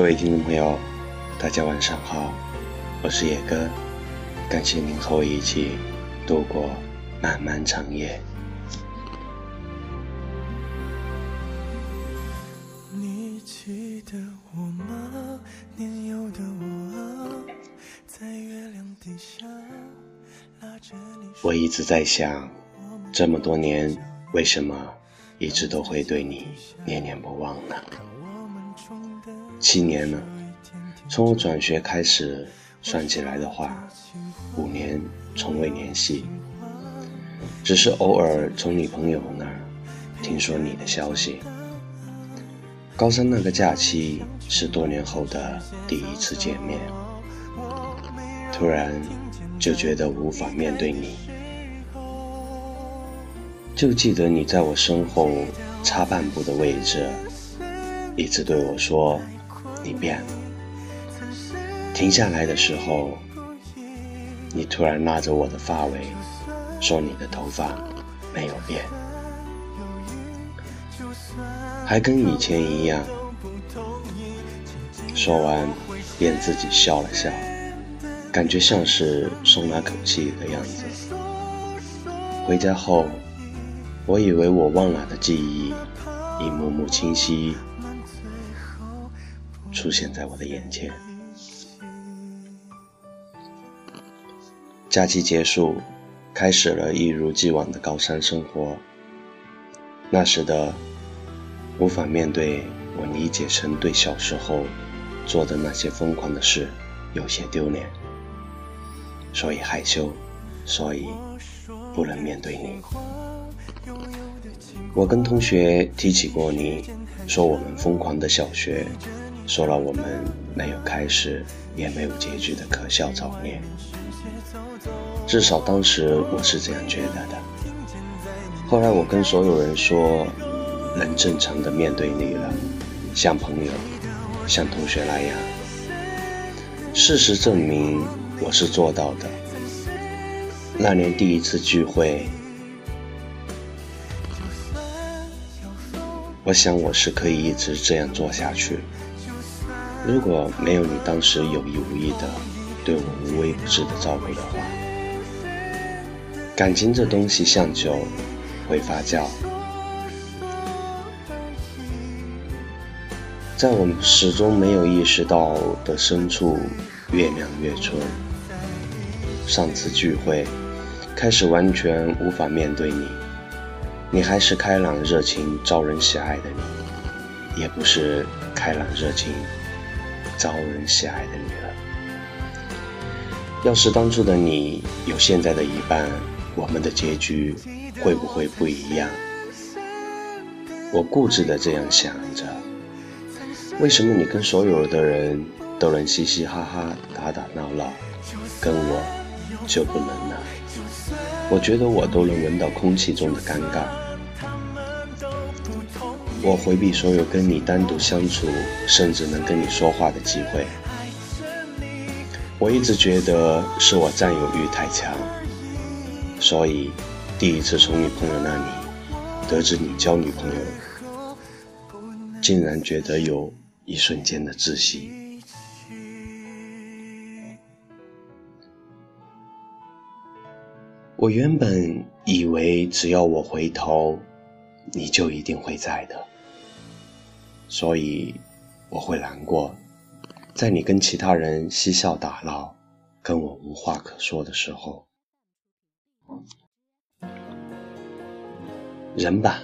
各位听众朋友，大家晚上好，我是野哥，感谢您和我一起度过漫漫长夜。你记得我吗？年幼的我在月亮底下拉着你。我一直在想，这么多年，为什么一直都会对你念念不忘呢？七年了，从我转学开始算起来的话，五年从未联系，只是偶尔从女朋友那儿听说你的消息。高三那个假期是多年后的第一次见面，突然就觉得无法面对你，就记得你在我身后差半步的位置，一直对我说。你变了。停下来的时候，你突然拉着我的发尾，说你的头发没有变，还跟以前一样。说完，便自己笑了笑，感觉像是松了口气的样子。回家后，我以为我忘了的记忆，一幕幕清晰。出现在我的眼前。假期结束，开始了一如既往的高三生活。那时的无法面对，我理解成对小时候做的那些疯狂的事有些丢脸，所以害羞，所以不能面对你。我跟同学提起过你，说我们疯狂的小学。说了我们没有开始也没有结局的可笑早恋，至少当时我是这样觉得的。后来我跟所有人说，能正常的面对你了，像朋友，像同学那样。事实证明我是做到的。那年第一次聚会，我想我是可以一直这样做下去。如果没有你当时有意无意的对我无微不至的照顾的话，感情这东西像酒，会发酵。在我始终没有意识到的深处，月亮越春。上次聚会，开始完全无法面对你，你还是开朗热情、招人喜爱的你，也不是开朗热情。招人喜爱的女儿。要是当初的你有现在的一半，我们的结局会不会不一样？我固执的这样想着。为什么你跟所有的人都能嘻嘻哈哈、打打闹闹，跟我就不能呢？我觉得我都能闻到空气中的尴尬。我回避所有跟你单独相处，甚至能跟你说话的机会。我一直觉得是我占有欲太强，所以第一次从女朋友那里得知你交女朋友，竟然觉得有一瞬间的窒息。我原本以为只要我回头，你就一定会在的。所以我会难过，在你跟其他人嬉笑打闹，跟我无话可说的时候。人吧，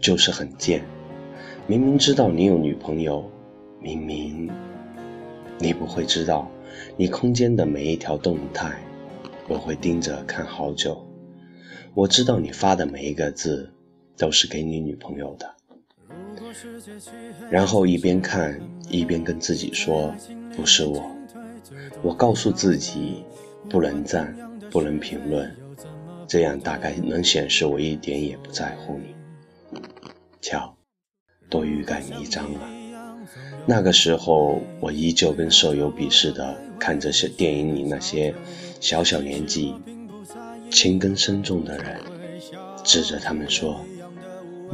就是很贱，明明知道你有女朋友，明明你不会知道，你空间的每一条动态，我会盯着看好久。我知道你发的每一个字，都是给你女朋友的。然后一边看一边跟自己说：“不是我。”我告诉自己，不能赞，不能评论，这样大概能显示我一点也不在乎你。瞧，多欲盖弥彰啊！那个时候，我依旧跟舍友鄙视的看着小电影里那些小小年纪、情根深重的人，指着他们说。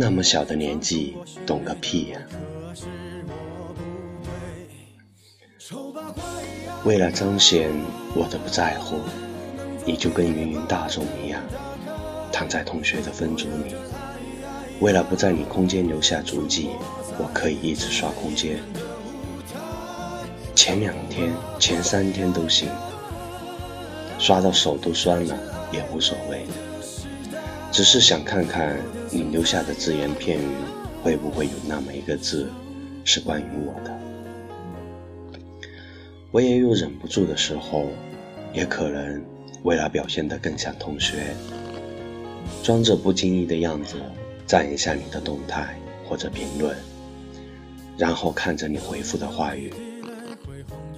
那么小的年纪，懂个屁呀！为了彰显我的不在乎，你就跟芸芸大众一样，躺在同学的分组里。为了不在你空间留下足迹，我可以一直刷空间。前两天、前三天都行，刷到手都酸了也无所谓。只是想看看你留下的只言片语，会不会有那么一个字是关于我的。我也有忍不住的时候，也可能为了表现得更像同学，装着不经意的样子赞一下你的动态或者评论，然后看着你回复的话语，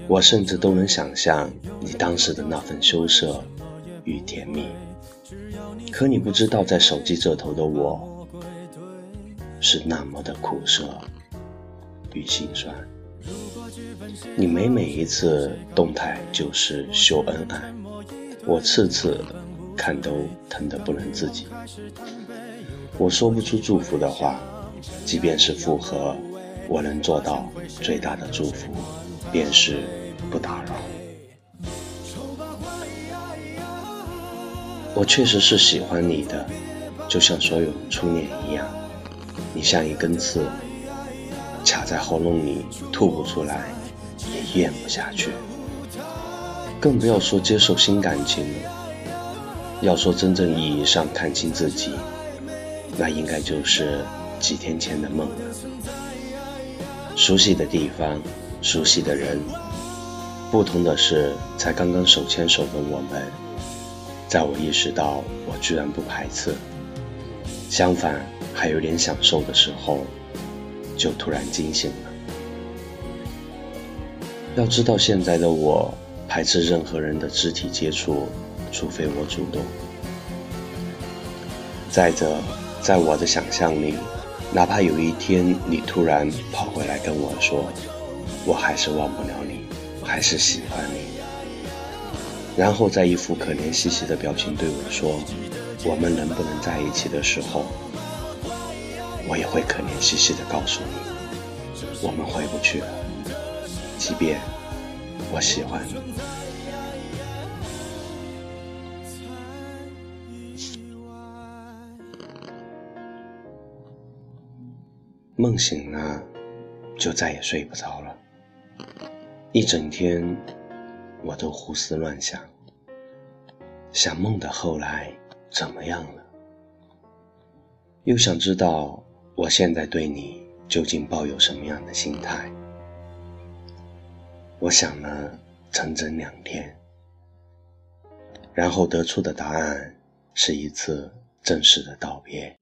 我甚至都能想象你当时的那份羞涩与甜蜜。可你不知道，在手机这头的我，是那么的苦涩与心酸。你每每一次动态就是秀恩爱，我次次看都疼得不能自己。我说不出祝福的话，即便是复合，我能做到最大的祝福，便是不打扰。我确实是喜欢你的，就像所有初恋一样，你像一根刺。卡在喉咙里吐不出来，也咽不下去，更不要说接受新感情了。要说真正意义上看清自己，那应该就是几天前的梦了。熟悉的地方，熟悉的人，不同的是，才刚刚手牵手的我们，在我意识到我居然不排斥，相反还有点享受的时候。就突然惊醒了。要知道，现在的我排斥任何人的肢体接触，除非我主动。再者，在我的想象里，哪怕有一天你突然跑回来跟我说，我还是忘不了你，还是喜欢你，然后在一副可怜兮兮的表情对我说，我们能不能在一起的时候。我也会可怜兮兮的告诉你，我们回不去了。即便我喜欢你，梦醒了就再也睡不着了。一整天我都胡思乱想，想梦的后来怎么样了，又想知道。我现在对你究竟抱有什么样的心态？我想了整整两天，然后得出的答案是一次正式的道别。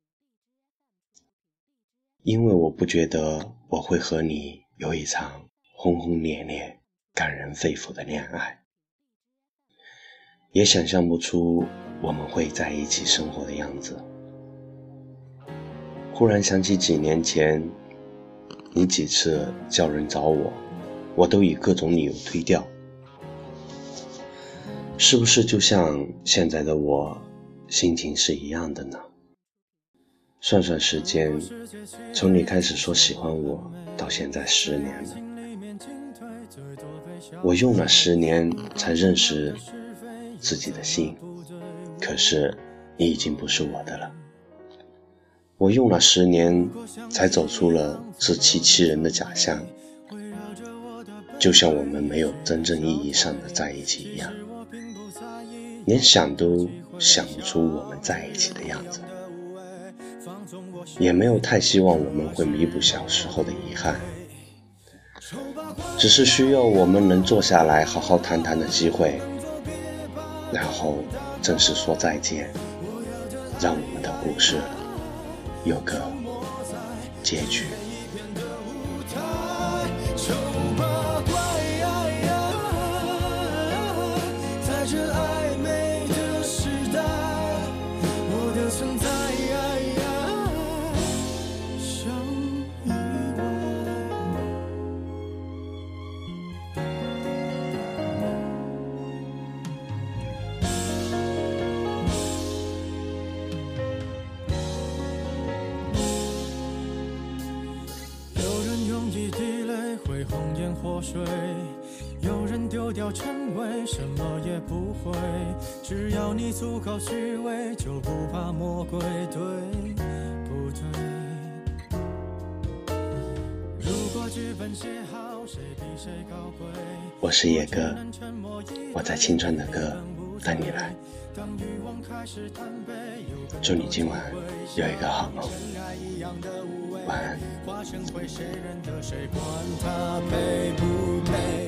因为我不觉得我会和你有一场轰轰烈烈、感人肺腑的恋爱，也想象不出我们会在一起生活的样子。忽然想起几年前，你几次叫人找我，我都以各种理由推掉。是不是就像现在的我，心情是一样的呢？算算时间，从你开始说喜欢我到现在十年了，我用了十年才认识自己的心，可是你已经不是我的了。我用了十年，才走出了自欺欺人的假象，就像我们没有真正意义上的在一起一样，连想都想不出我们在一起的样子，也没有太希望我们会弥补小时候的遗憾，只是需要我们能坐下来好好谈谈的机会，然后正式说再见，让我们的故事。有个结局。水，有人丢掉称谓什么也不会，只要你足够虚伪，就不怕魔鬼，对不对？如果剧本写好，谁比谁高贵？我是野哥，我在青春的歌等你来。祝你今晚有一个好梦，化成灰谁认得谁管？他配不配？